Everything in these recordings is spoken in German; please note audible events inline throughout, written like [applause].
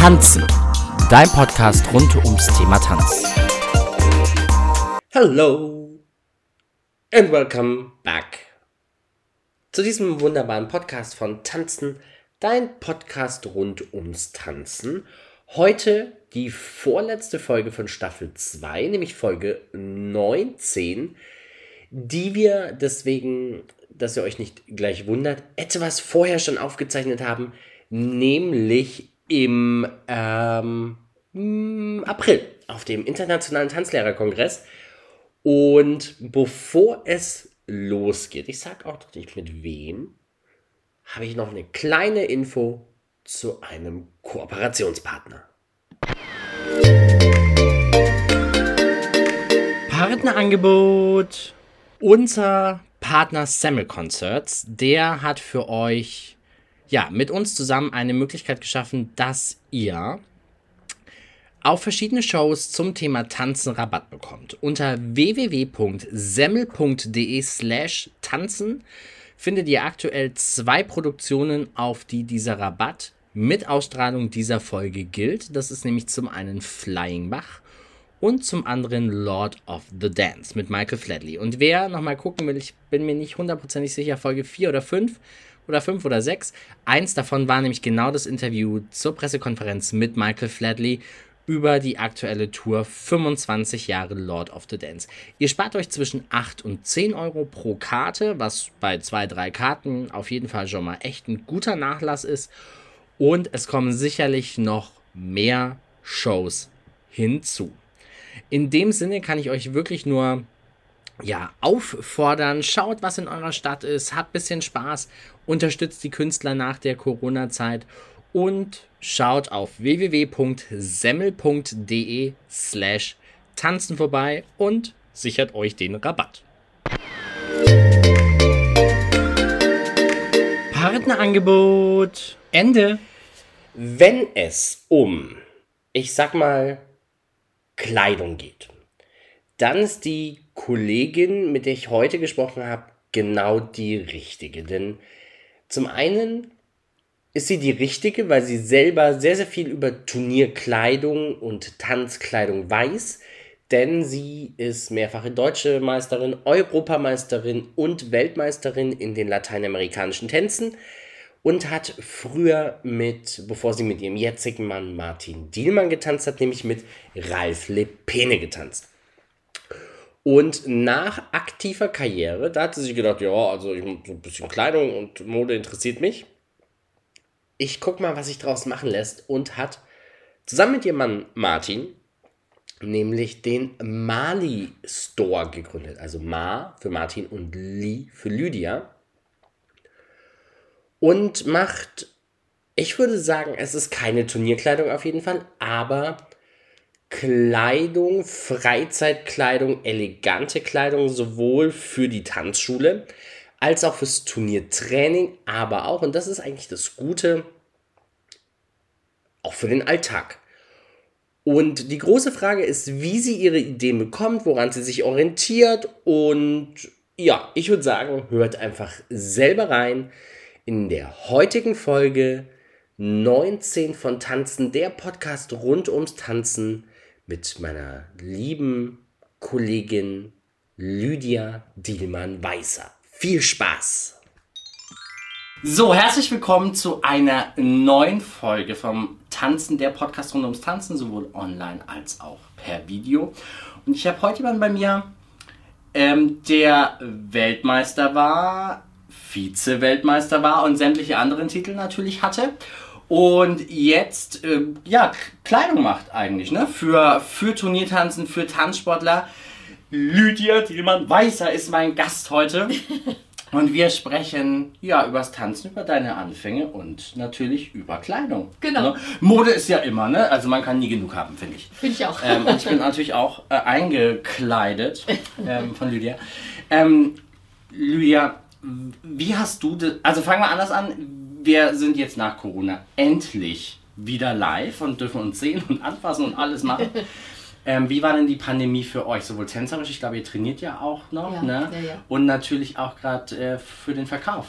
Tanzen, dein Podcast rund ums Thema Tanz. Hello and welcome back zu diesem wunderbaren Podcast von Tanzen, dein Podcast rund ums Tanzen. Heute die vorletzte Folge von Staffel 2, nämlich Folge 19, die wir deswegen, dass ihr euch nicht gleich wundert, etwas vorher schon aufgezeichnet haben, nämlich im ähm, April auf dem Internationalen Tanzlehrerkongress. Und bevor es losgeht, ich sage auch noch nicht mit wem, habe ich noch eine kleine Info zu einem Kooperationspartner. Partnerangebot. Unser Partner Samuel Concerts, der hat für euch ja mit uns zusammen eine Möglichkeit geschaffen, dass ihr auf verschiedene Shows zum Thema Tanzen Rabatt bekommt. Unter www.semmel.de slash tanzen findet ihr aktuell zwei Produktionen, auf die dieser Rabatt mit Ausstrahlung dieser Folge gilt. Das ist nämlich zum einen Flying Bach und zum anderen Lord of the Dance mit Michael Flatley. Und wer nochmal gucken will, ich bin mir nicht hundertprozentig sicher, Folge 4 oder 5 oder 5 oder 6. Eins davon war nämlich genau das Interview zur Pressekonferenz mit Michael Flatley über die aktuelle Tour 25 Jahre Lord of the Dance. Ihr spart euch zwischen 8 und 10 Euro pro Karte, was bei 2, 3 Karten auf jeden Fall schon mal echt ein guter Nachlass ist. Und es kommen sicherlich noch mehr Shows hinzu. In dem Sinne kann ich euch wirklich nur ja, auffordern, schaut, was in eurer Stadt ist, habt ein bisschen Spaß, unterstützt die Künstler nach der Corona-Zeit. Und schaut auf www.semmel.de slash tanzen vorbei und sichert euch den Rabatt. Partnerangebot. Ende. Wenn es um, ich sag mal, Kleidung geht, dann ist die Kollegin, mit der ich heute gesprochen habe, genau die richtige. Denn zum einen ist sie die richtige, weil sie selber sehr, sehr viel über Turnierkleidung und Tanzkleidung weiß. Denn sie ist mehrfache deutsche Meisterin, Europameisterin und Weltmeisterin in den lateinamerikanischen Tänzen und hat früher mit, bevor sie mit ihrem jetzigen Mann Martin Dielmann getanzt hat, nämlich mit Ralf Lepene getanzt. Und nach aktiver Karriere, da hat sie sich gedacht, ja, also ich, so ein bisschen Kleidung und Mode interessiert mich. Ich guck mal, was sich daraus machen lässt und hat zusammen mit ihrem Mann Martin nämlich den Mali Store gegründet. Also Ma für Martin und Li für Lydia und macht, ich würde sagen, es ist keine Turnierkleidung auf jeden Fall, aber Kleidung, Freizeitkleidung, elegante Kleidung, sowohl für die Tanzschule als auch fürs Turniertraining, aber auch, und das ist eigentlich das Gute, auch für den Alltag. Und die große Frage ist, wie sie ihre Ideen bekommt, woran sie sich orientiert. Und ja, ich würde sagen, hört einfach selber rein in der heutigen Folge 19 von Tanzen, der Podcast rund ums Tanzen mit meiner lieben Kollegin Lydia Dielmann-Weißer. Viel Spaß! So, herzlich willkommen zu einer neuen Folge vom Tanzen, der Podcast rund ums Tanzen, sowohl online als auch per Video. Und ich habe heute jemanden bei mir, ähm, der Weltmeister war Vize-Weltmeister war und sämtliche anderen Titel natürlich hatte. Und jetzt, äh, ja, Kleidung macht eigentlich, ne? Für, für Turniertanzen, für Tanzsportler. Lydia Thielmann-Weißer ist mein Gast heute. [laughs] Und wir sprechen ja übers Tanzen, über deine Anfänge und natürlich über Kleidung. Genau. Ne? Mode ist ja immer, ne? Also man kann nie genug haben, finde ich. Finde ich auch. Ähm, und ich bin natürlich auch äh, eingekleidet [laughs] ähm, von Lydia. Ähm, Lydia, wie hast du das? Also fangen wir anders an. Wir sind jetzt nach Corona endlich wieder live und dürfen uns sehen und anfassen und alles machen. [laughs] ähm, wie war denn die Pandemie für euch? Sowohl tänzerisch, ich glaube, ihr trainiert ja auch noch, Ja, ne? ja, ja. Und natürlich auch gerade äh, für den Verkauf.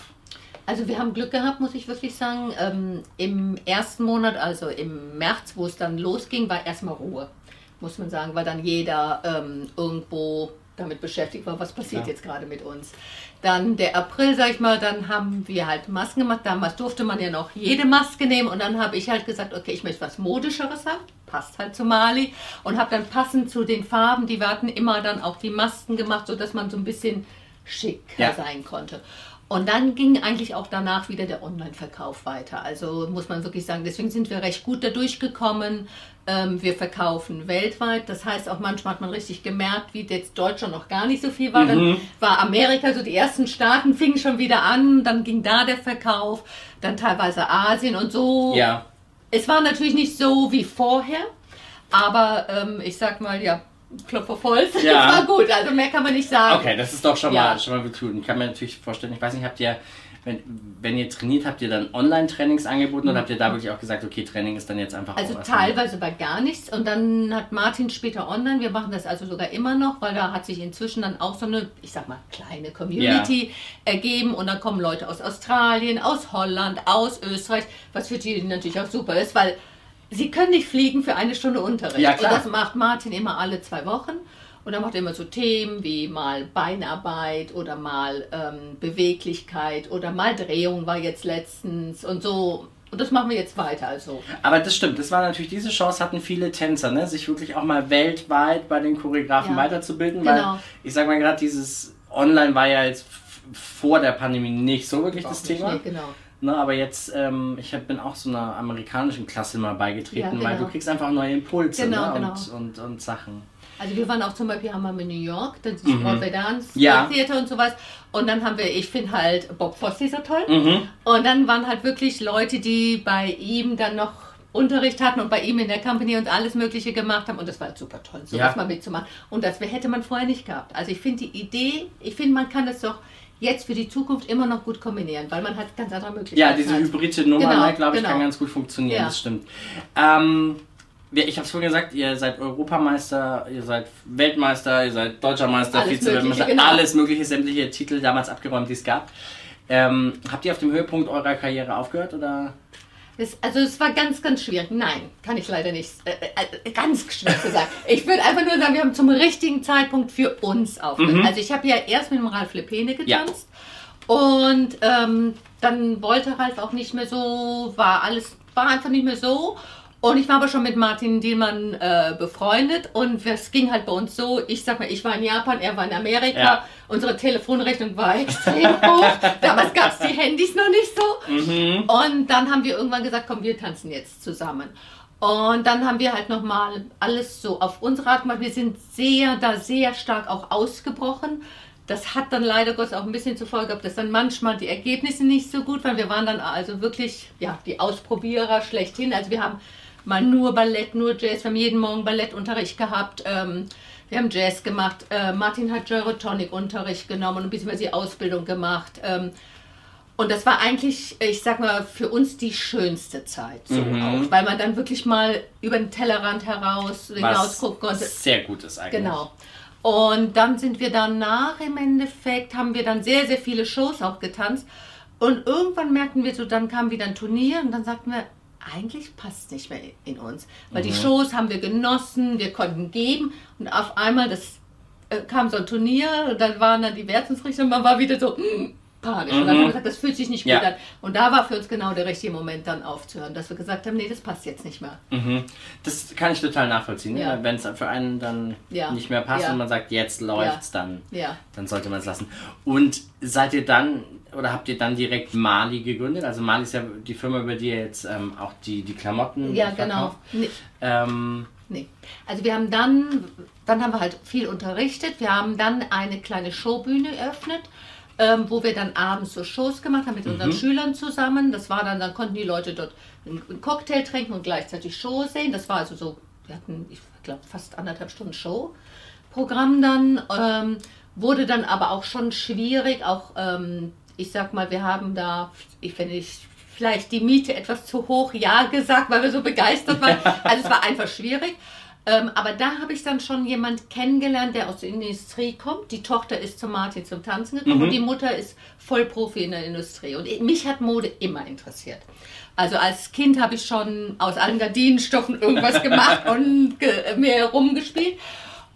Also wir haben Glück gehabt, muss ich wirklich sagen. Ähm, Im ersten Monat, also im März, wo es dann losging, war erstmal Ruhe, muss man sagen, weil dann jeder ähm, irgendwo damit beschäftigt war, was passiert Ja. jetzt gerade mit uns. Dann der April, sag ich mal, dann haben wir halt Masken gemacht. Damals durfte man ja noch jede Maske nehmen und dann habe ich halt gesagt, okay, ich möchte was Modischeres haben. Passt halt zu Mali und habe dann passend zu den Farben, die wir hatten, immer dann auch die Masken gemacht, sodass man so ein bisschen schicker Ja. sein konnte. Und dann ging eigentlich auch danach wieder der Online-Verkauf weiter. Also muss man wirklich sagen, deswegen sind wir recht gut da durchgekommen. Ähm, wir verkaufen weltweit. Das heißt, auch manchmal hat man richtig gemerkt, wie jetzt Deutschland noch gar nicht so viel war. Dann war Amerika, so die ersten Staaten fingen schon wieder an. Dann ging da der Verkauf. Dann teilweise Asien und so. Ja. Es war natürlich nicht so wie vorher. Aber ähm, ich sag mal, ja, Klopfer voll. [laughs] Ja. Es war gut. Also mehr kann man nicht sagen. Okay, das ist doch schon Ja. mal schon mal gut. Ich kann mir natürlich vorstellen, ich weiß nicht, habt ihr, wenn, wenn ihr trainiert, habt ihr dann Online-Trainings angeboten oder habt ihr da wirklich auch gesagt, okay, Training ist dann jetzt einfach Also teilweise war gar nichts und dann hat Martin später online, wir machen das also sogar immer noch, weil da hat sich inzwischen dann auch so eine, ich sag mal, kleine Community ergeben und dann kommen Leute aus Australien, aus Holland, aus Österreich, was für die natürlich auch super ist, weil sie können nicht fliegen für eine Stunde Unterricht. Ja, klar. Und das macht Martin immer alle zwei Wochen. Und dann macht er immer so Themen wie mal Beinarbeit oder mal ähm, Beweglichkeit oder mal Drehung war jetzt letztens und so. Und das machen wir jetzt weiter. Also Aber das stimmt, das war natürlich, diese Chance hatten viele Tänzer, ne? sich wirklich auch mal weltweit bei den Choreografen Ja. weiterzubilden, Genau. weil ich sag mal gerade, dieses Online war ja jetzt vor der Pandemie nicht so wirklich das Thema. Nee, genau. Ne, aber jetzt, ähm, ich hab, bin auch so einer amerikanischen Klasse mal beigetreten, Ja, weil genau. du kriegst einfach neue Impulse Genau, ne? genau. Und, und, und Sachen. Also wir waren auch zum Beispiel haben wir in New York, das ist Broadway Dance Mhm. Ja. Theater und sowas. Und dann haben wir, ich finde halt Bob Fosse so toll. Mhm. Und dann waren halt wirklich Leute, die bei ihm dann noch Unterricht hatten und bei ihm in der Company und alles Mögliche gemacht haben. Und das war halt super toll, sowas Ja. mal mitzumachen. Und das hätte man vorher nicht gehabt. Also ich finde die Idee, ich finde, man kann das doch jetzt für die Zukunft immer noch gut kombinieren, weil man hat ganz andere Möglichkeiten. Ja, diese hat. hybride Nummer, Genau, ne, glaube ich, genau. kann ganz gut funktionieren, Ja. das stimmt. Ähm, ich habe es vorhin gesagt, ihr seid Europameister, ihr seid Weltmeister, ihr seid Deutscher Meister, Vize-Weltmeister, genau. alles mögliche, sämtliche Titel damals abgeräumt, die es gab. Ähm, habt ihr auf dem Höhepunkt eurer Karriere aufgehört oder? Das, also es war ganz, ganz schwierig. Nein, kann ich leider nicht. Äh, äh, ganz schwer zu sagen. [laughs] Ich würde einfach nur sagen, wir haben zum richtigen Zeitpunkt für uns aufgehört. Also ich habe ja erst mit dem Ralf Lepene getanzt und ähm, dann wollte Ralf auch nicht mehr so, war alles, war einfach nicht mehr so. Und ich war aber schon mit Martin Dielmann äh, befreundet und es ging halt bei uns so, ich sag mal, ich war in Japan, er war in Amerika, Ja. unsere Telefonrechnung war [laughs] extrem hoch. Damals gab es die Handys noch nicht so. Und dann haben wir irgendwann gesagt, komm, wir tanzen jetzt zusammen. Und dann haben wir halt nochmal alles so auf unsere Art gemacht. Wir sind sehr, da sehr stark auch ausgebrochen. Das hat dann leider Gottes auch ein bisschen zur Folge gehabt, dass dann manchmal die Ergebnisse nicht so gut waren. Wir waren dann also wirklich, ja, die Ausprobierer schlechthin. Also wir haben mal nur Ballett, nur Jazz. Wir haben jeden Morgen Ballettunterricht gehabt. Ähm, wir haben Jazz gemacht. Äh, Martin hat Gyrotonic-Unterricht genommen und ein bisschen was die Ausbildung gemacht. Ähm, und das war eigentlich, ich sag mal, für uns die schönste Zeit. So Mhm. auch, weil man dann wirklich mal über den Tellerrand heraus hinaus gucken konnte. sehr gut ist eigentlich. Genau. Und dann sind wir danach im Endeffekt, haben wir dann sehr, sehr viele Shows auch getanzt. Und irgendwann merkten wir so, dann kam wieder ein Turnier und dann sagten wir, eigentlich passt nicht mehr in uns. Weil die Shows haben wir genossen, wir konnten geben und auf einmal das äh, kam so ein Turnier dann waren dann die Wertungsrichter und man war wieder so mm, panisch. Und dann haben wir gesagt, das fühlt sich nicht gut Ja. an. Und da war für uns genau der richtige Moment dann aufzuhören, dass wir gesagt haben, nee, das passt jetzt nicht mehr. Mhm. Das kann ich total nachvollziehen. Ja. Ne? Wenn es für einen dann Ja. nicht mehr passt Ja. und man sagt, jetzt läuft's, dann, Ja. dann sollte man es lassen. Und seid ihr dann oder habt ihr dann direkt Mali gegründet? Also Mali ist ja die Firma, über die ihr jetzt ähm, auch die, die Klamotten Ja, verkauft. genau. Nee. Ähm, Nee. Also wir haben dann, dann haben wir halt viel unterrichtet. Wir haben dann eine kleine Showbühne eröffnet, ähm, wo wir dann abends so Shows gemacht haben mit unseren Schülern zusammen. Das war dann, dann konnten die Leute dort einen einen Cocktail trinken und gleichzeitig Show sehen. Das war also so, wir hatten, ich glaube, fast anderthalb Stunden Showprogramm dann. Ähm, wurde dann aber auch schon schwierig, auch ähm, ich sag mal, wir haben da, ich finde ich vielleicht die Miete etwas zu hoch ja gesagt, weil wir so begeistert waren. Also es war einfach schwierig. Ähm, aber da habe ich dann schon jemand kennengelernt, der aus der Industrie kommt. Die Tochter ist zu Martin zum Tanzen gekommen Mhm. und die Mutter ist Vollprofi in der Industrie. Und ich- mich hat Mode immer interessiert. Also als Kind habe ich schon aus allen Gardinenstoffen irgendwas gemacht und ge mir rumgespielt.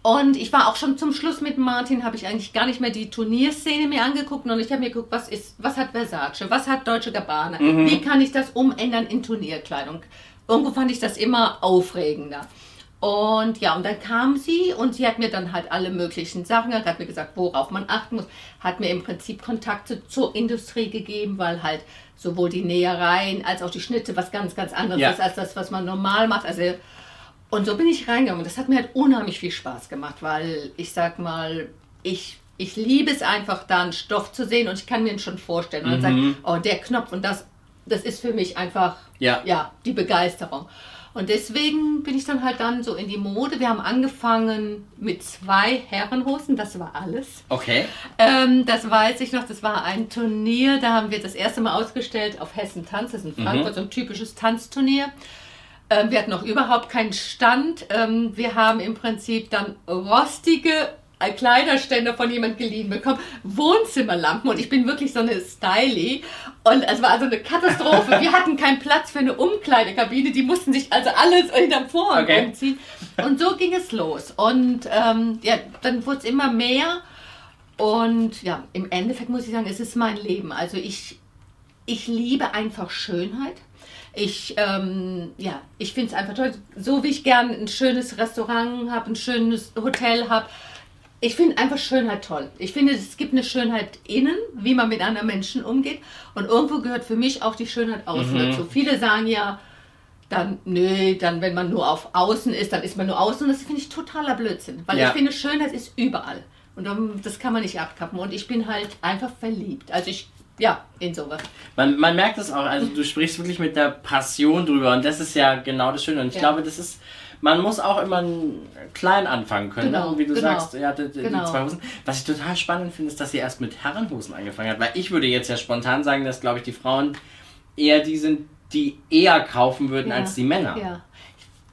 Und ich war auch schon zum Schluss mit Martin, habe ich eigentlich gar nicht mehr die Turnierszene mir angeguckt, sondern ich habe mir geguckt, was ist, was hat Versace, was hat Deutsche Gabbana, wie kann ich das umändern in Turnierkleidung. Irgendwo fand ich das immer aufregender. Und ja, und dann kam sie und sie hat mir dann halt alle möglichen Sachen, hat mir gesagt, worauf man achten muss, hat mir im Prinzip Kontakte zur Industrie gegeben, weil halt sowohl die Nähereien als auch die Schnitte was ganz, ganz anderes Ja. ist als das, was man normal macht. Also und so bin ich reingegangen. Das hat mir halt unheimlich viel Spaß gemacht, weil ich sag mal, ich, ich liebe es einfach, da einen Stoff zu sehen und ich kann mir ihn schon vorstellen. Und dann sagen, oh, der Knopf und das, das ist für mich einfach Ja. ja, die Begeisterung. Und deswegen bin ich dann halt dann so in die Mode. Wir haben angefangen mit zwei Herrenhosen, das war alles. Okay. Ähm, das weiß ich noch, das war ein Turnier, da haben wir das erste Mal ausgestellt auf Hessen Tanz, das ist in Frankfurt, so ein typisches Tanzturnier. Ähm, wir hatten noch überhaupt keinen Stand. Ähm, wir haben im Prinzip dann rostige äh, Kleiderständer von jemand geliehen bekommen, Wohnzimmerlampen und ich bin wirklich so eine Stylie und es war also eine Katastrophe. [laughs] Wir hatten keinen Platz für eine Umkleidekabine, die mussten sich also alles hinterm Vorhang Okay. umziehen und so ging es los und ähm, ja, dann wurde es immer mehr und ja, im Endeffekt muss ich sagen, es ist mein Leben. Also ich, ich liebe einfach Schönheit. Ich, ähm, ja, ich finde es einfach toll. So wie ich gern ein schönes Restaurant habe, ein schönes Hotel habe. Ich finde einfach Schönheit toll. Ich finde, es gibt eine Schönheit innen, wie man mit anderen Menschen umgeht. Und irgendwo gehört für mich auch die Schönheit außen dazu. Viele sagen ja, dann, nö, dann, wenn man nur auf Außen ist, dann ist man nur außen. Und das finde ich totaler Blödsinn. Weil Ja. ich finde, Schönheit ist überall. Und das kann man nicht abkappen. Und ich bin halt einfach verliebt. Also ich, ja, in sowas. Man, man merkt es auch, also du sprichst wirklich mit der Passion drüber und das ist ja genau das Schöne. Und ich Ja. glaube, das ist, man muss auch immer klein anfangen können, Genau, ne? wie du genau. sagst, ja, die, die Genau. zwei Hosen. Was ich total spannend finde, ist, dass sie erst mit Herrenhosen angefangen hat, weil ich würde jetzt ja spontan sagen, dass, glaube ich, die Frauen eher die sind, die eher kaufen würden Ja. als die Männer. Ja.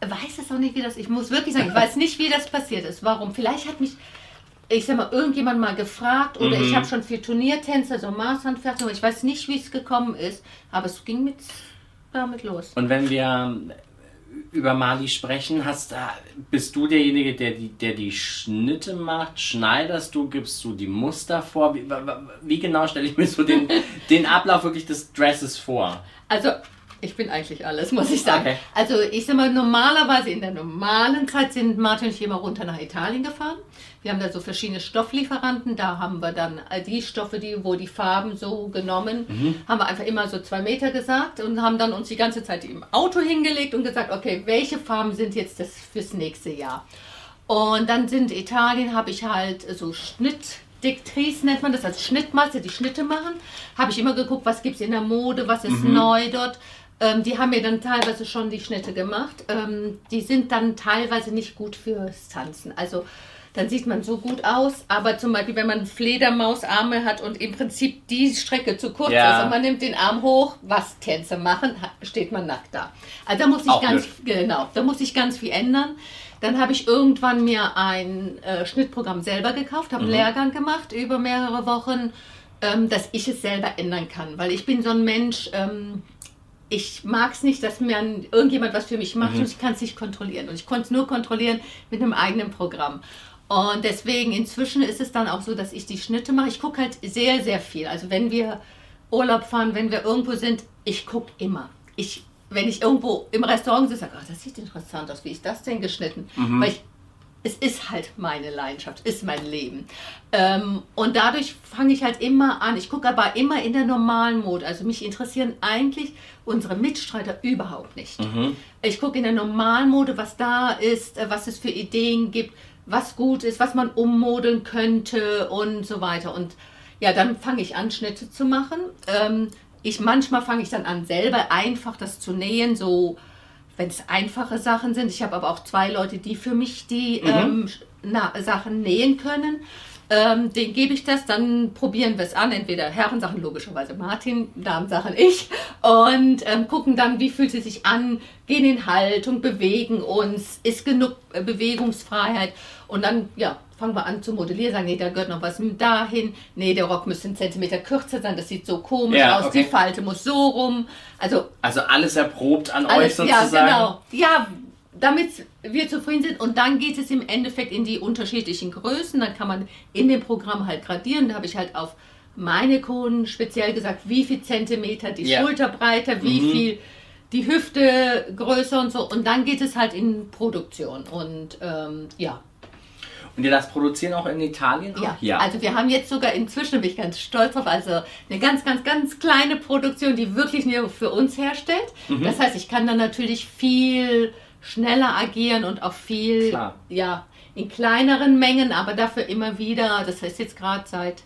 Ich weiß es auch nicht, wie das, ich muss wirklich sagen, ich weiß nicht, wie das passiert ist. Warum? Vielleicht hat mich, ich sag mal, irgendjemand mal gefragt oder Mhm. ich habe schon für Turniertänzer so Maßanfertigung, ich weiß nicht, wie es gekommen ist, aber es ging mit, damit los. Und wenn wir über Mali sprechen, hast, da- bist du derjenige, der die, der die Schnitte macht? Schneiderst du, gibst du die Muster vor? Wie, wie genau stelle ich mir so den, [laughs] den Ablauf wirklich des Dresses vor? Also, ich bin eigentlich alles, muss ich sagen. Okay. Also, ich sag mal, normalerweise in der normalen Zeit sind Martin und ich immer runter nach Italien gefahren. Wir haben da so verschiedene Stofflieferanten. Da haben wir dann die Stoffe, die, wo die Farben so genommen, haben wir einfach immer so zwei Meter gesagt und haben dann uns die ganze Zeit im Auto hingelegt und gesagt, okay, welche Farben sind jetzt das fürs nächste Jahr? Und dann sind Italien, habe ich halt so Schnittdiktrice nennt man das, als Schnittmasse, die Schnitte machen. Habe ich immer geguckt, was gibt es in der Mode, was ist neu dort. Ähm, die haben mir dann teilweise schon die Schnitte gemacht. Ähm, die sind dann teilweise nicht gut fürs Tanzen. Also dann sieht man so gut aus, aber zum Beispiel, wenn man Fledermausarme hat und im Prinzip die Strecke zu kurz Ja. ist und man nimmt den Arm hoch, was Tänze machen, steht man nackt da. Also da muss ich Auch ganz, genau, da muss ich ganz viel ändern. Dann habe ich irgendwann mir ein äh, Schnittprogramm selber gekauft, habe einen Lehrgang gemacht über mehrere Wochen, ähm, dass ich es selber ändern kann, weil ich bin so ein Mensch, ähm, ich mag es nicht, dass mir irgendjemand was für mich macht und ich kann es nicht kontrollieren. Und ich konnte es nur kontrollieren mit einem eigenen Programm. Und deswegen inzwischen ist es dann auch so, dass ich die Schnitte mache. Ich gucke halt sehr, sehr viel. Also wenn wir Urlaub fahren, wenn wir irgendwo sind, ich gucke immer. Ich, wenn ich irgendwo im Restaurant sitze, sage ich, oh, das sieht interessant aus, wie ist das denn geschnitten? Weil ich es ist halt meine Leidenschaft, ist mein Leben. Ähm, und dadurch fange ich halt immer an. Ich gucke aber immer in der normalen Mode. Also mich interessieren eigentlich unsere Mitstreiter überhaupt nicht. Ich gucke in der normalen Mode, was da ist, äh, was es für Ideen gibt, was gut ist, was man ummodeln könnte und so weiter. Und ja, dann fange ich an, Schnitte zu machen. Ähm, ich manchmal fange ich dann an, selber einfach das zu nähen, so wenn es einfache Sachen sind. Ich habe aber auch zwei Leute, die für mich die mhm. ähm, na, Sachen nähen können. Ähm, den gebe ich das, dann probieren wir es an. Entweder Herrensachen, logischerweise Martin, Damensachen ich. Und ähm, gucken dann, wie fühlt sie sich an, gehen in Haltung, bewegen uns, ist genug äh, Bewegungsfreiheit. Und dann, ja, fangen wir an zu modellieren, sagen, nee, da gehört noch was dahin. Nee, der Rock müsste einen Zentimeter kürzer sein, das sieht so komisch ja, aus, okay. die Falte muss so rum. Also, also alles erprobt an alles, euch sozusagen. Ja, genau. Ja, damit wir zufrieden sind. Und dann geht es im Endeffekt in die unterschiedlichen Größen. Dann kann man in dem Programm halt gradieren. Da habe ich halt auf meine Kunden speziell gesagt, wie viel Zentimeter die ja. Schulter breiter, wie mhm. viel die Hüfte größer und so. Und dann geht es halt in Produktion. Und ähm, ja. Und ihr das produzieren auch in Italien? Ja. ja. Also wir haben jetzt sogar inzwischen, bin ich ganz stolz drauf, also eine ganz, ganz, ganz kleine Produktion, die wirklich nur für uns herstellt. Mhm. Das heißt, ich kann dann natürlich viel schneller agieren und auch viel, Klar. ja, in kleineren Mengen, aber dafür immer wieder. Das heißt jetzt gerade seit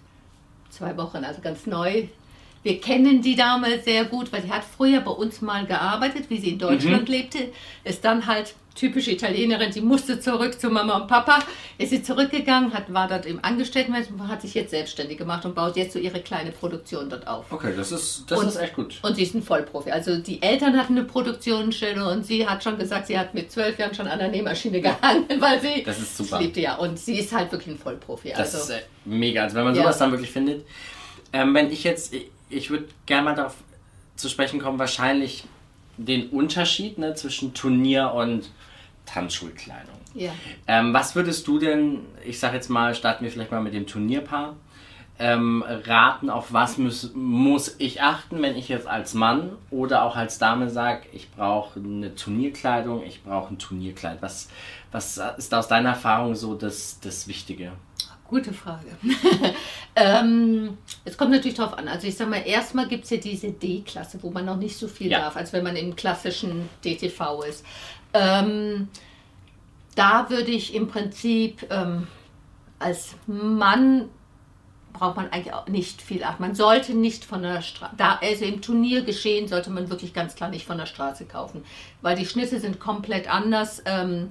zwei Wochen, also ganz neu. Wir kennen die Dame sehr gut, weil sie hat früher bei uns mal gearbeitet, wie sie in Deutschland mhm. lebte, ist dann halt typische Italienerin, sie musste zurück zu Mama und Papa, ist sie zurückgegangen, hat, war dort im Angestelltenverhältnis hat sich jetzt selbstständig gemacht und baut jetzt so ihre kleine Produktion dort auf. Okay, das ist, das und, ist echt gut. Und sie ist ein Vollprofi. Also die Eltern hatten eine Produktionsstelle und sie hat schon gesagt, sie hat mit zwölf Jahren schon an der Nähmaschine gehangen, weil sie das ist super. liebte ja. Und sie ist halt wirklich ein Vollprofi. Das also, ist äh, mega. Also wenn man sowas ja. dann wirklich findet. Ähm, wenn ich jetzt, ich, würde gerne mal darauf zu sprechen kommen, wahrscheinlich den Unterschied ne, zwischen Turnier und Tanzschulkleidung. Ja. Ähm, was würdest du denn, ich sag jetzt mal, starten wir vielleicht mal mit dem Turnierpaar, ähm, raten, auf was muss, muss ich achten, wenn ich jetzt als Mann oder auch als Dame sage, ich brauche eine Turnierkleidung, ich brauche ein Turnierkleid. Was, was ist aus deiner Erfahrung so das, das Wichtige? Gute Frage. [laughs] ähm, es kommt natürlich darauf an. Also ich sage mal, erstmal gibt es ja diese D-Klasse, wo man noch nicht so viel ja. darf, als wenn man im klassischen DTV ist. Ähm, da würde ich im Prinzip ähm, als Mann braucht man eigentlich auch nicht viel achten. Man sollte nicht von der Straße, da also im Turniergeschehen sollte man wirklich ganz klar nicht von der Straße kaufen, weil die Schnitte sind komplett anders. Ähm,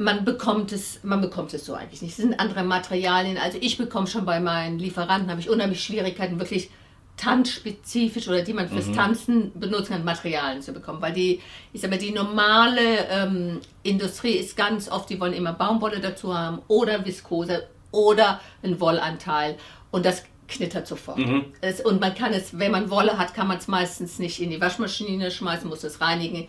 man bekommt es, man bekommt es so eigentlich nicht. Es sind andere Materialien. Also ich bekomme schon bei meinen Lieferanten habe ich unheimlich Schwierigkeiten wirklich tanzspezifisch oder die man fürs mhm. Tanzen benutzen kann, Materialien zu bekommen. Weil die, ich sag mal, die normale ähm, Industrie ist ganz oft, die wollen immer Baumwolle dazu haben oder Viskose oder einen Wollanteil. Und das knittert sofort. Mhm. Es, und man kann es, wenn man Wolle hat, kann man es meistens nicht in die Waschmaschine schmeißen, muss es reinigen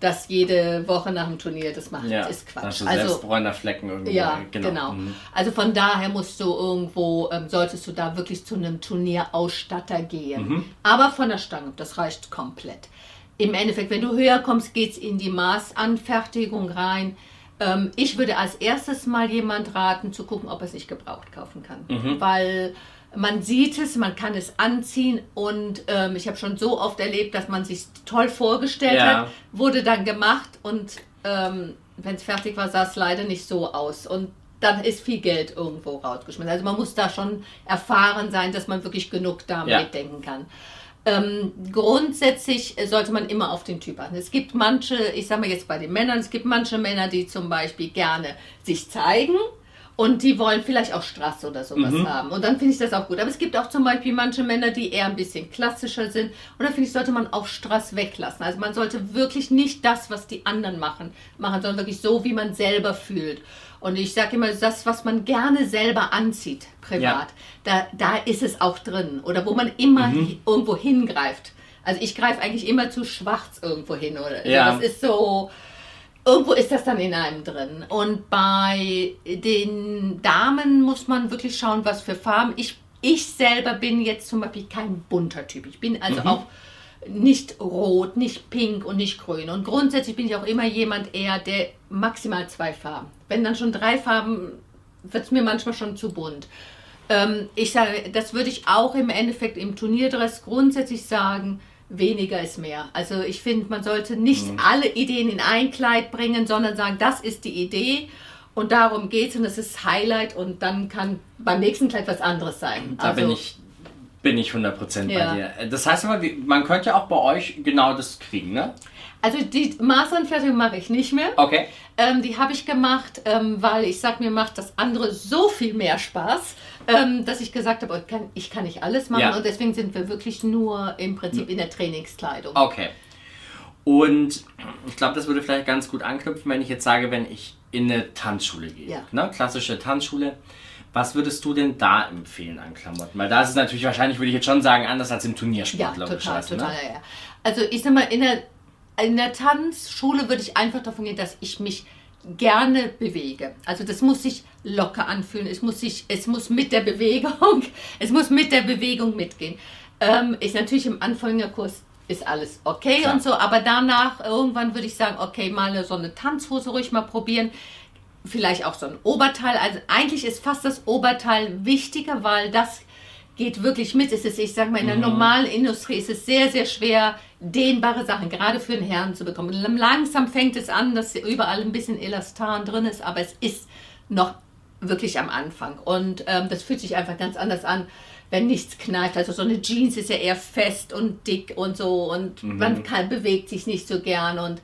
das jede Woche nach dem Turnier das macht, ja, ist Quatsch. Also bräuner Flecken irgendwo. Ja, genau. genau. Mhm. Also von daher musst du irgendwo, ähm, solltest du da wirklich zu einem Turnierausstatter gehen. Mhm. Aber von der Stange, das reicht komplett. Im Endeffekt, wenn du höher kommst, geht es in die Maßanfertigung rein. Ähm, ich würde als erstes mal jemand raten, zu gucken, ob er es nicht gebraucht kaufen kann. Mhm. Weil man sieht es, man kann es anziehen und ähm, ich habe schon so oft erlebt, dass man sich toll vorgestellt ja. hat, wurde dann gemacht und ähm, wenn es fertig war, sah es leider nicht so aus und dann ist viel Geld irgendwo rausgeschmissen. Also man muss da schon erfahren sein, dass man wirklich genug damit ja. denken kann. Ähm, grundsätzlich sollte man immer auf den Typ achten. Es gibt manche, ich sage mal jetzt bei den Männern, es gibt manche Männer, die zum Beispiel gerne sich zeigen und die wollen vielleicht auch Strass oder sowas mhm. haben. Und dann finde ich das auch gut. Aber es gibt auch zum Beispiel manche Männer, die eher ein bisschen klassischer sind. Und dann finde ich, sollte man auch Strass weglassen. Also man sollte wirklich nicht das, was die anderen machen, machen, sondern wirklich so, wie man selber fühlt. Und ich sage immer, das, was man gerne selber anzieht, privat, ja. da, da ist es auch drin. Oder wo man immer mhm. irgendwo hingreift. Also ich greife eigentlich immer zu schwarz irgendwo hin. Oder? Ja. Also das ist so irgendwo ist das dann in einem drin. Und bei den Damen muss man wirklich schauen, was für Farben. Ich, ich selber bin jetzt zum Beispiel kein bunter Typ. Ich bin also mhm. auch nicht rot, nicht pink und nicht grün. Und grundsätzlich bin ich auch immer jemand eher, der maximal zwei Farben. Wenn dann schon drei Farben, wird es mir manchmal schon zu bunt. Ähm, ich sage, das würde ich auch im Endeffekt im Turnierdress grundsätzlich sagen weniger ist mehr. Also ich finde, man sollte nicht mhm. alle Ideen in ein Kleid bringen, sondern sagen, das ist die Idee und darum geht es und das ist Highlight und dann kann beim nächsten Kleid was anderes sein. Da also, bin ich bin ich 100% ja. bei dir. Das heißt aber, man könnte ja auch bei euch genau das kriegen, ne? Also die Maßanfertigung mache ich nicht mehr. Okay. Ähm, die habe ich gemacht, ähm, weil ich sag mir macht das andere so viel mehr Spaß, ähm, dass ich gesagt habe, ich kann, ich kann nicht alles machen Ja. und deswegen sind wir wirklich nur im Prinzip in der Trainingskleidung. Okay. Und ich glaube, das würde vielleicht ganz gut anknüpfen, wenn ich jetzt sage, wenn ich in eine Tanzschule gehe. Ja. Ne? Klassische Tanzschule. Was würdest du denn da empfehlen an Klamotten? Weil da ist es natürlich wahrscheinlich, würde ich jetzt schon sagen, anders als im Turniersport, Ja, logischerweise, total, total. Ne? Ja, ja. Also ich sag mal, in der, in der Tanzschule würde ich einfach davon gehen, dass ich mich gerne bewege. Also das muss sich locker anfühlen. Es muss sich, es muss mit der Bewegung, [laughs] es muss mit der Bewegung mitgehen. Ähm, ist natürlich im Anfängerkurs ist alles okay Klar. und so, aber danach irgendwann würde ich sagen, okay, mal so eine Tanzhose ruhig mal probieren. Vielleicht auch so ein Oberteil. Also eigentlich ist fast das Oberteil wichtiger, weil das geht wirklich mit. Es ist, ich sag mal, in der normalen Industrie ist es sehr, sehr schwer, dehnbare Sachen, gerade für den Herrn zu bekommen. Langsam fängt es an, dass überall ein bisschen Elastan drin ist, aber es ist noch wirklich am Anfang. Und ähm, das fühlt sich einfach ganz anders an, wenn nichts knallt. Also so eine Jeans ist ja eher fest und dick und so und man kann, bewegt sich nicht so gern und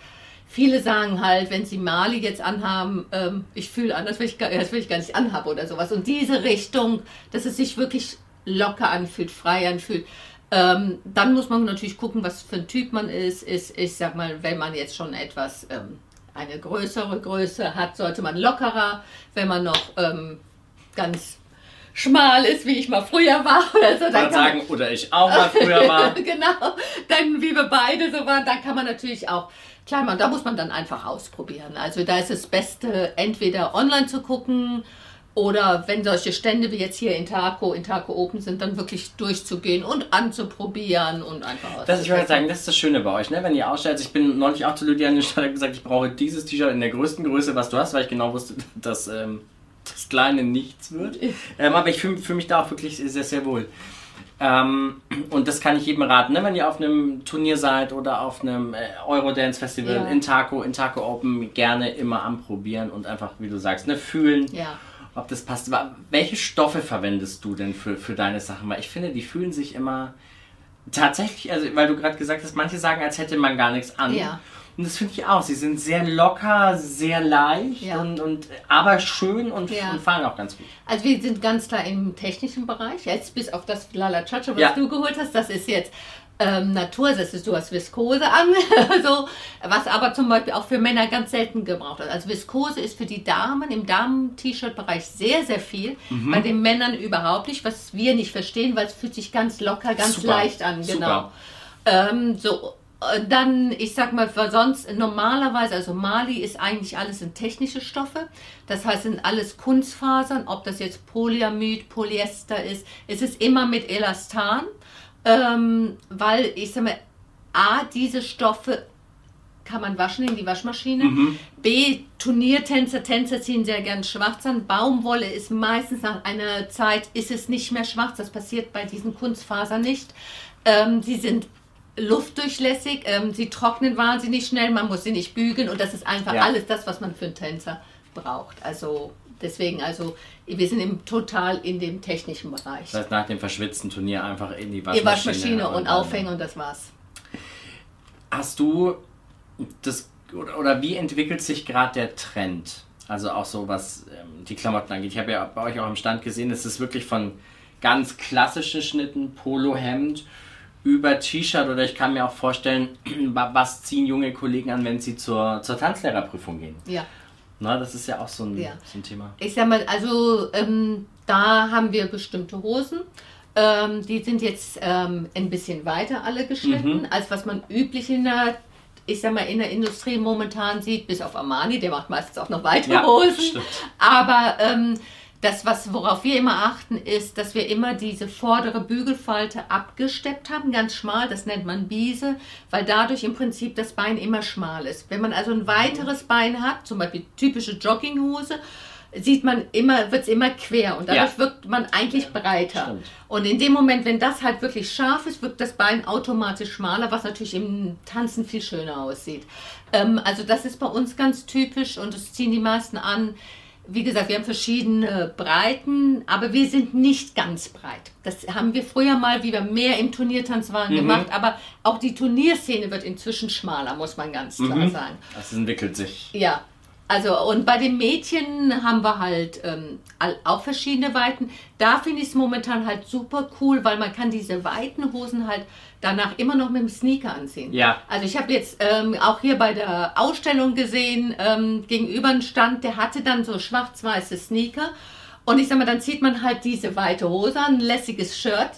Viele sagen halt, wenn sie Mali jetzt anhaben, ähm, ich fühle an, das will, ich, gar- das will ich gar nicht anhaben oder sowas. Und diese Richtung, dass es sich wirklich locker anfühlt, frei anfühlt. Ähm, dann muss man natürlich gucken, was für ein Typ man ist. ist ich sag mal, wenn man jetzt schon etwas, ähm, eine größere Größe hat, sollte man lockerer. Wenn man noch ähm, ganz schmal ist, wie ich mal früher war [laughs] oder so, Ich dann kann man- sagen, oder ich auch mal früher war. [laughs] genau, dann wie wir beide so waren, da kann man natürlich auch klein machen. Da muss man dann einfach ausprobieren. Also da ist das Beste, entweder online zu gucken oder wenn solche Stände wie jetzt hier in Taco, in Taco Open sind, dann wirklich durchzugehen und anzuprobieren und einfach Das, ich wollte sagen, das ist das Schöne bei euch, ne? wenn ihr ausstellt. Ich bin neulich auch zu Lydia an den und gesagt, ich brauche dieses T-Shirt in der größten Größe, was du hast, weil ich genau wusste, dass ähm, das Kleine nichts wird. [laughs] Ähm, aber ich fühle fühl mich da auch wirklich sehr, sehr wohl. Ähm, und das kann ich jedem raten, ne? wenn ihr auf einem Turnier seid oder auf einem äh, Eurodance Festival Ja. in Taco, in Taco Open, gerne immer anprobieren und einfach, wie du sagst, ne, fühlen, Ja. Ob das passt. Wa- Welche Stoffe verwendest du denn für, für deine Sachen? Weil ich finde, die fühlen sich immer tatsächlich, also weil du gerade gesagt hast, manche sagen, als hätte man gar nichts an. Ja. Und das finde ich auch. Sie sind sehr locker, sehr leicht Ja. und, und aber schön und, Ja. und fallen auch ganz gut. Also wir sind ganz klar im technischen Bereich. Jetzt bis auf das Lala Chacho, was Ja. du geholt hast, das ist jetzt ähm, Natur, das ist, du hast Viskose an, [laughs] so, was aber zum Beispiel auch für Männer ganz selten gebraucht wird. Also Viskose ist für die Damen im Damen-T-Shirt-Bereich sehr, sehr viel, Mhm. bei den Männern überhaupt nicht, was wir nicht verstehen, weil es fühlt sich ganz locker, ganz Super, leicht an, genau. Ähm, so, äh, dann, ich sag mal, sonst normalerweise, also Mali ist eigentlich alles in technische Stoffe. Das heißt, sind alles Kunstfasern, ob das jetzt Polyamid, Polyester ist. Es ist immer mit Elastan, ähm, weil ich sag mal, A, diese Stoffe kann man waschen in die Waschmaschine. B, Turniertänzer, Tänzer ziehen sehr gern schwarz an. Baumwolle ist meistens nach einer Zeit, ist es nicht mehr schwarz. Das passiert bei diesen Kunstfasern nicht. Ähm, sie sind luftdurchlässig, ähm, sie trocknen wahnsinnig schnell, man muss sie nicht bügeln und das ist einfach Ja. alles das, was man für einen Tänzer braucht. Also deswegen, also wir sind im, total in dem technischen Bereich. Das heißt, nach dem verschwitzten Turnier einfach in die Die Waschmaschine. Waschmaschine und dann- aufhängen und das war's. Hast du das oder, oder wie entwickelt sich gerade der Trend? Also auch so was ähm, die Klamotten angeht. Ich habe ja bei euch auch im Stand gesehen, es ist wirklich von ganz klassischen Schnitten, Polohemd über T-Shirt oder ich kann mir auch vorstellen, [clears throat] wa- was ziehen junge Kollegen an, wenn sie zur, zur Tanzlehrerprüfung gehen. Ja. Na, das ist ja auch so ein, Ja. so ein Thema. Ich sag mal, also ähm, da haben wir bestimmte Hosen. Ähm, die sind jetzt ähm, ein bisschen weiter alle geschnitten, Mhm. als was man üblich in der, ich sag mal, in der Industrie momentan sieht, bis auf Armani, der macht meistens auch noch weitere Ja, Hosen. stimmt. Aber ähm, das, was, worauf wir immer achten, ist, dass wir immer diese vordere Bügelfalte abgesteppt haben, ganz schmal, das nennt man Biese, weil dadurch im Prinzip das Bein immer schmal ist. Wenn man also ein weiteres Bein hat, zum Beispiel typische Jogginghose, sieht man immer, wird es immer quer und dadurch Ja. wirkt man eigentlich breiter. Stimmt. Und in dem Moment, wenn das halt wirklich scharf ist, wirkt das Bein automatisch schmaler, was natürlich im Tanzen viel schöner aussieht. Ähm, also das ist bei uns ganz typisch und das ziehen die meisten an. Wie gesagt, wir haben verschiedene Breiten, aber wir sind nicht ganz breit. Das haben wir früher mal, wie wir mehr im Turniertanz waren, Mhm. gemacht. Aber auch die Turnierszene wird inzwischen schmaler, muss man ganz klar Mhm. sagen. Das entwickelt sich. Ja, also und bei den Mädchen haben wir halt ähm, auch verschiedene Weiten. Da finde ich es momentan halt super cool, weil man kann diese weiten Hosen halt danach immer noch mit dem Sneaker anziehen. Ja. Also ich habe jetzt ähm, auch hier bei der Ausstellung gesehen, ähm, gegenüber einen Stand, der hatte dann so schwarz-weiße Sneaker. Und ich sag mal, dann zieht man halt diese weite Hose an, ein lässiges Shirt,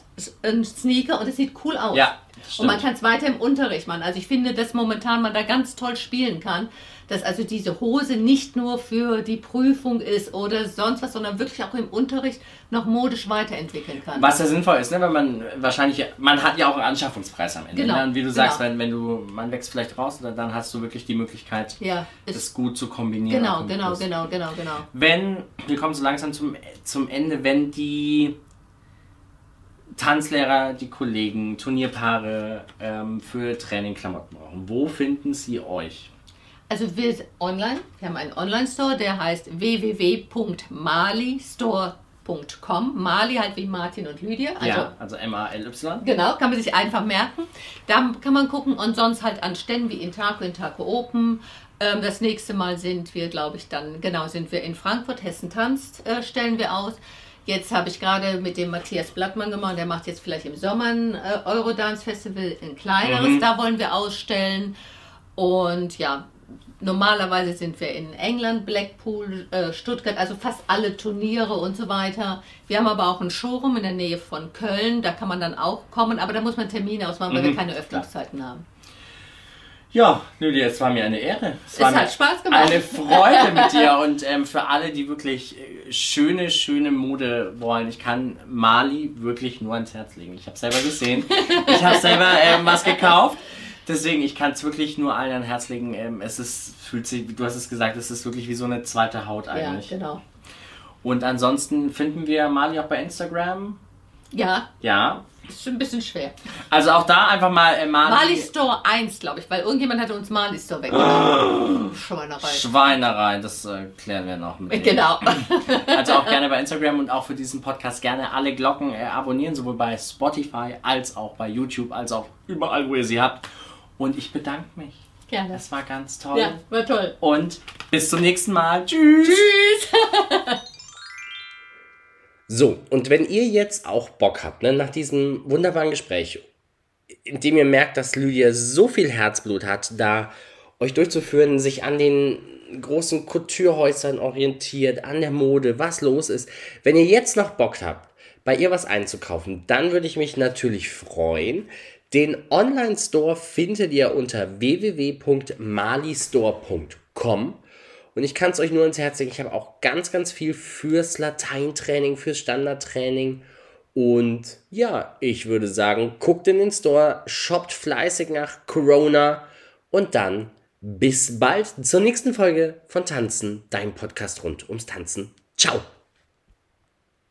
ein Sneaker und es sieht cool aus. Ja, Und man kann es weiter im Unterricht machen. Also ich finde, dass momentan man da ganz toll spielen kann, dass also diese Hose nicht nur für die Prüfung ist oder sonst was, sondern wirklich auch im Unterricht noch modisch weiterentwickeln kann. Was ja sinnvoll ist, ne, wenn man wahrscheinlich, man hat ja auch einen Anschaffungspreis am Ende. Genau, Ne? Und wie du sagst, genau. wenn, wenn du, man wächst vielleicht raus, dann, dann hast du wirklich die Möglichkeit, Ja, das gut zu kombinieren. genau, genau, Kurs. genau, genau, genau. Wenn, wir kommen so langsam zum, zum Ende, wenn die Tanzlehrer, die Kollegen, Turnierpaare ähm, für Training Klamotten brauchen, wo finden sie euch? Also wir sind online, wir haben einen Online-Store, der heißt www.malistore.com. Mali halt wie Martin und Lydia. Also ja, also M-A-L-Y. Genau, kann man sich einfach merken. Da kann man gucken und sonst halt an Ständen wie Intaco, Intaco Open. Ähm, das nächste Mal sind wir, glaube ich, dann, genau, sind wir in Frankfurt, Hessen tanzt, äh, stellen wir aus. Jetzt habe ich gerade mit dem Matthias Blattmann gemacht, der macht jetzt vielleicht im Sommer ein äh, Eurodance Festival, ein kleineres, da wollen wir ausstellen. Und ja, normalerweise sind wir in England, Blackpool, äh, Stuttgart, also fast alle Turniere und so weiter. Wir haben aber auch einen Showroom in der Nähe von Köln, da kann man dann auch kommen, aber da muss man Termine ausmachen, weil wir keine Öffnungszeiten haben. Ja, Lydia, es war mir eine Ehre. Es war Es mir hat Spaß gemacht. Eine Freude mit dir [laughs] und ähm, für alle, die wirklich äh, schöne, schöne Mode wollen, ich kann Mali wirklich nur ans Herz legen. Ich habe selber gesehen, ich habe selber ähm, was gekauft. Deswegen, ich kann es wirklich nur allen ans Herz legen. Ähm, es ist, fühlt sich, du hast es gesagt, es ist wirklich wie so eine zweite Haut Ja, eigentlich. genau. Und ansonsten finden wir Mali auch bei Instagram. Ja, Ja. ist schon ein bisschen schwer. Also auch da einfach mal äh, Mali. Mali Store 1, glaube ich, weil irgendjemand hatte uns Mali Store weggenommen. Schweinerei. Schweinerei, das äh, klären wir noch mit. Genau. [laughs] Also auch gerne bei Instagram und auch für diesen Podcast gerne alle Glocken äh, abonnieren, sowohl bei Spotify als auch bei YouTube, als auch überall, wo ihr sie habt. Und ich bedanke mich. Gerne. Das war ganz toll. Ja, war toll. Und bis zum nächsten Mal. Tschüss. Tschüss. [laughs] So, und wenn ihr jetzt auch Bock habt, ne, nach diesem wunderbaren Gespräch, in dem ihr merkt, dass Lydia so viel Herzblut hat, da euch durchzuführen, sich an den großen Couturehäusern orientiert, an der Mode, was los ist. Wenn ihr jetzt noch Bock habt, bei ihr was einzukaufen, dann würde ich mich natürlich freuen. Den Online-Store findet ihr unter www.malistore.com. Und ich kann es euch nur ins Herz legen, ich habe auch ganz, ganz viel fürs Lateintraining, fürs Standardtraining. Und ja, ich würde sagen, guckt in den Store, shoppt fleißig nach Corona und dann bis bald zur nächsten Folge von Tanzen, dein Podcast rund ums Tanzen. Ciao!